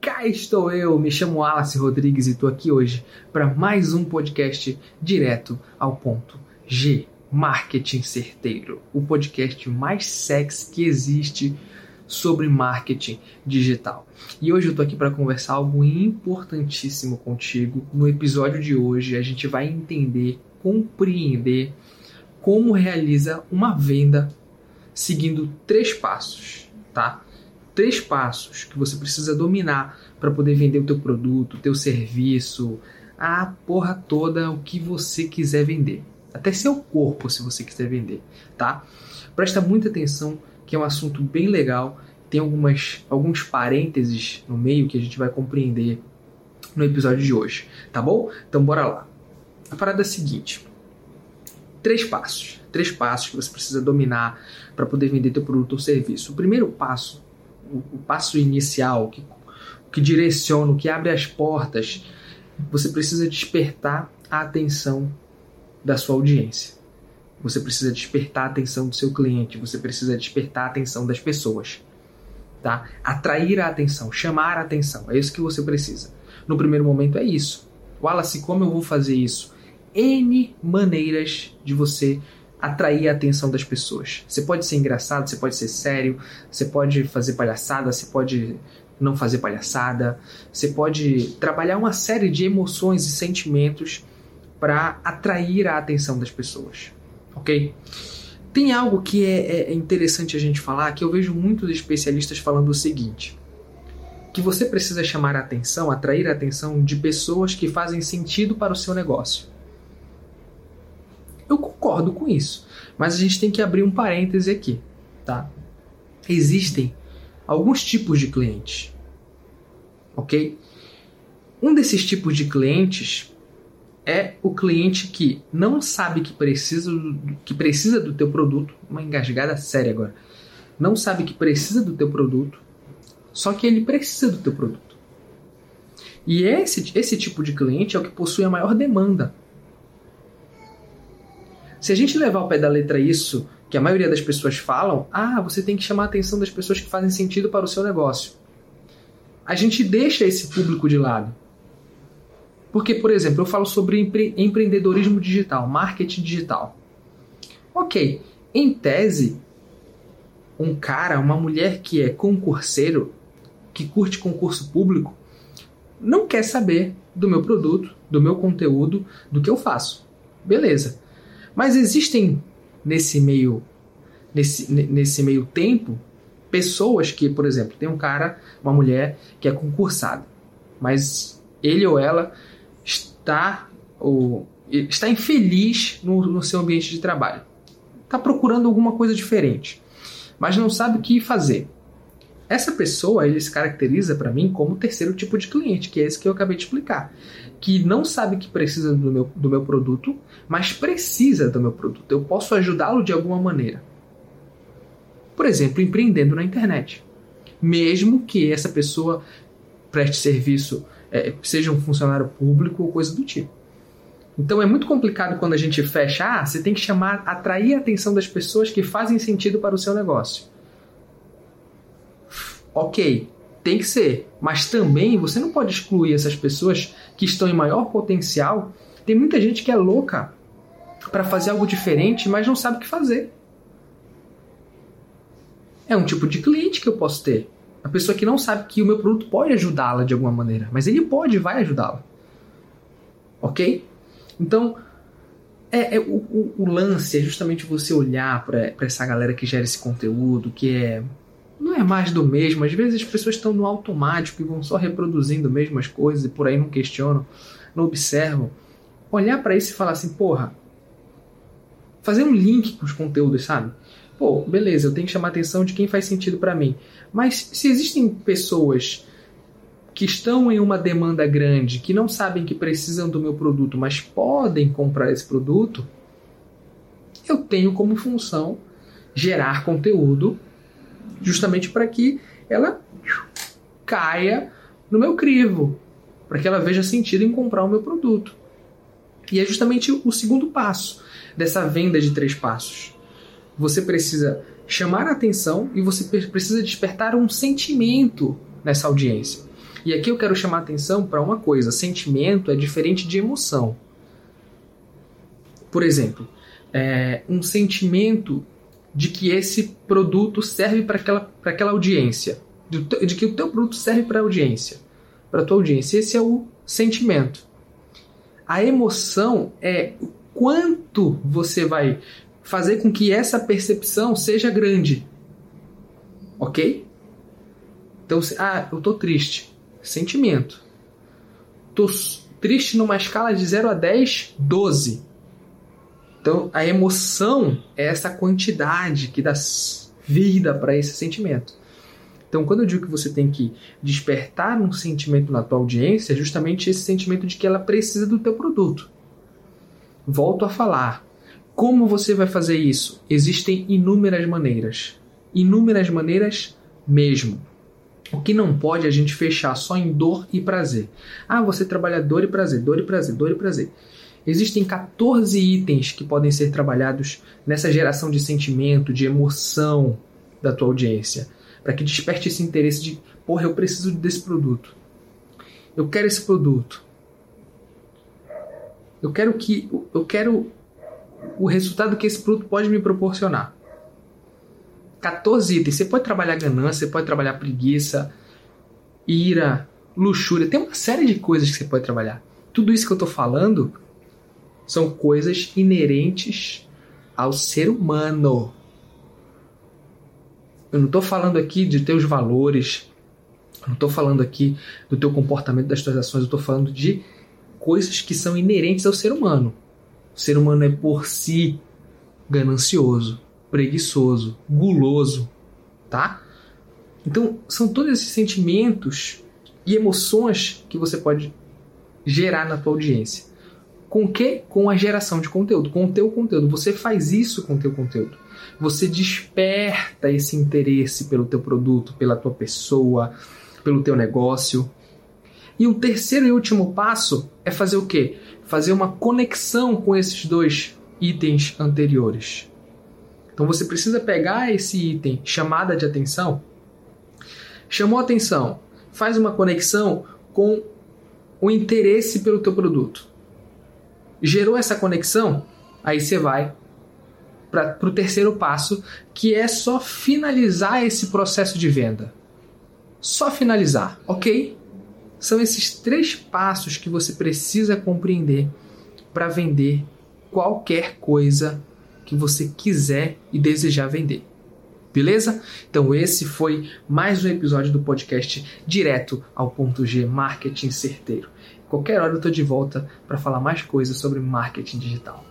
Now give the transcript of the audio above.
Cá estou eu, me chamo Wallace Rodrigues e estou aqui hoje para mais um podcast direto ao ponto G Marketing Certeiro, o podcast mais sexy que existe sobre marketing digital. E hoje eu estou aqui para conversar algo importantíssimo contigo. No episódio de hoje a gente vai entender, compreender como realiza uma venda seguindo três passos, tá? Três passos que você precisa dominar para poder vender o teu produto, o teu serviço, a porra toda, o que você quiser vender. Até seu corpo, se você quiser vender, tá? Presta muita atenção que é um assunto bem legal. Tem algumas, alguns parênteses no meio que a gente vai compreender no episódio de hoje, tá bom? Então bora lá. A parada é a seguinte: três passos. Três passos que você precisa dominar para poder vender teu produto ou serviço. O primeiro passo, o, o passo inicial, que, que direciona, o que abre as portas, você precisa despertar a atenção da sua audiência. Você precisa despertar a atenção do seu cliente, você precisa despertar a atenção das pessoas. Tá? Atrair a atenção, chamar a atenção. É isso que você precisa. No primeiro momento é isso. Wallace, como eu vou fazer isso? N maneiras de você atrair a atenção das pessoas. Você pode ser engraçado, você pode ser sério, você pode fazer palhaçada, você pode não fazer palhaçada, você pode trabalhar uma série de emoções e sentimentos para atrair a atenção das pessoas, ok? Tem algo que é, é interessante a gente falar, que eu vejo muitos especialistas falando o seguinte: que você precisa chamar a atenção, atrair a atenção de pessoas que fazem sentido para o seu negócio. Concordo com isso, mas a gente tem que abrir um parêntese aqui, tá? Existem alguns tipos de clientes, ok? Um desses tipos de clientes é o cliente que não sabe que precisa que precisa do teu produto, uma engasgada séria agora, não sabe que precisa do teu produto, só que ele precisa do teu produto. E esse, esse tipo de cliente é o que possui a maior demanda se a gente levar ao pé da letra isso, que a maioria das pessoas falam, ah, você tem que chamar a atenção das pessoas que fazem sentido para o seu negócio. A gente deixa esse público de lado. Porque, por exemplo, eu falo sobre empre empreendedorismo digital, marketing digital. Ok, em tese, um cara, uma mulher que é concurseiro, que curte concurso público, não quer saber do meu produto, do meu conteúdo, do que eu faço. Beleza. Mas existem nesse meio nesse, nesse meio tempo pessoas que, por exemplo, tem um cara, uma mulher que é concursada, mas ele ou ela está ou está infeliz no, no seu ambiente de trabalho. Está procurando alguma coisa diferente, mas não sabe o que fazer. Essa pessoa ele se caracteriza para mim como o terceiro tipo de cliente, que é esse que eu acabei de explicar, que não sabe que precisa do meu, do meu produto, mas precisa do meu produto. Eu posso ajudá-lo de alguma maneira. Por exemplo, empreendendo na internet. Mesmo que essa pessoa preste serviço, é, seja um funcionário público ou coisa do tipo. Então é muito complicado quando a gente fecha, ah, você tem que chamar, atrair a atenção das pessoas que fazem sentido para o seu negócio. Ok, tem que ser. Mas também você não pode excluir essas pessoas que estão em maior potencial. Tem muita gente que é louca para fazer algo diferente, mas não sabe o que fazer. É um tipo de cliente que eu posso ter. A pessoa que não sabe que o meu produto pode ajudá-la de alguma maneira, mas ele pode e vai ajudá-la. Ok? Então, é, é o, o, o, lance é justamente você olhar para essa galera que gera esse conteúdo, que é não é mais do mesmo. Às vezes as pessoas estão no automático e vão só reproduzindo as mesmas coisas e por aí não questionam, não observam. Olhar para isso e falar assim, porra, fazer um link com os conteúdos, sabe? Pô, beleza, eu tenho que chamar a atenção de quem faz sentido para mim. Mas se existem pessoas que estão em uma demanda grande, que não sabem que precisam do meu produto, mas podem comprar esse produto, eu tenho como função gerar conteúdo justamente para que ela caia no meu crivo, para que ela veja sentido em comprar o meu produto. E é justamente o segundo passo dessa venda de três passos. Você precisa chamar a atenção e você precisa despertar um sentimento nessa audiência. E aqui eu quero chamar a atenção para uma coisa: sentimento é diferente de emoção. Por exemplo, é, um sentimento de que esse produto serve para aquela, aquela audiência, de, de que o teu produto serve para a audiência, para a tua audiência. Esse é o sentimento. A emoção é o quanto você vai fazer com que essa percepção seja grande. Ok? Então, ah, eu tô triste. Sentimento. Tô triste numa escala de 0 a 10, 12. Então, a emoção é essa quantidade que dá vida para esse sentimento. Então, quando eu digo que você tem que despertar um sentimento na tua audiência, é justamente esse sentimento de que ela precisa do teu produto. Volto a falar. Como você vai fazer isso? Existem inúmeras maneiras. Inúmeras maneiras mesmo. O que não pode é a gente fechar só em dor e prazer. Ah, você trabalha dor e prazer, dor e prazer, dor e prazer. Existem 14 itens que podem ser trabalhados nessa geração de sentimento, de emoção da tua audiência para que desperte esse interesse de, porra, eu preciso desse produto. Eu quero esse produto. Eu quero que eu quero o resultado que esse produto pode me proporcionar. 14 itens. Você pode trabalhar ganância, você pode trabalhar preguiça, ira, luxúria. Tem uma série de coisas que você pode trabalhar. Tudo isso que eu estou falando são coisas inerentes ao ser humano. Eu não estou falando aqui de teus valores, eu não estou falando aqui do teu comportamento, das tuas ações, eu estou falando de coisas que são inerentes ao ser humano. O ser humano é por si ganancioso, preguiçoso, guloso, tá? Então, são todos esses sentimentos e emoções que você pode gerar na tua audiência. Com que? Com a geração de conteúdo, com o teu conteúdo. Você faz isso com o teu conteúdo você desperta esse interesse pelo teu produto, pela tua pessoa, pelo teu negócio. E o terceiro e último passo é fazer o quê? Fazer uma conexão com esses dois itens anteriores. Então você precisa pegar esse item chamada de atenção, chamou atenção, faz uma conexão com o interesse pelo teu produto. Gerou essa conexão, aí você vai para o terceiro passo, que é só finalizar esse processo de venda. Só finalizar, ok? São esses três passos que você precisa compreender para vender qualquer coisa que você quiser e desejar vender. Beleza? Então esse foi mais um episódio do podcast direto ao ponto G Marketing Certeiro. Qualquer hora eu estou de volta para falar mais coisas sobre marketing digital.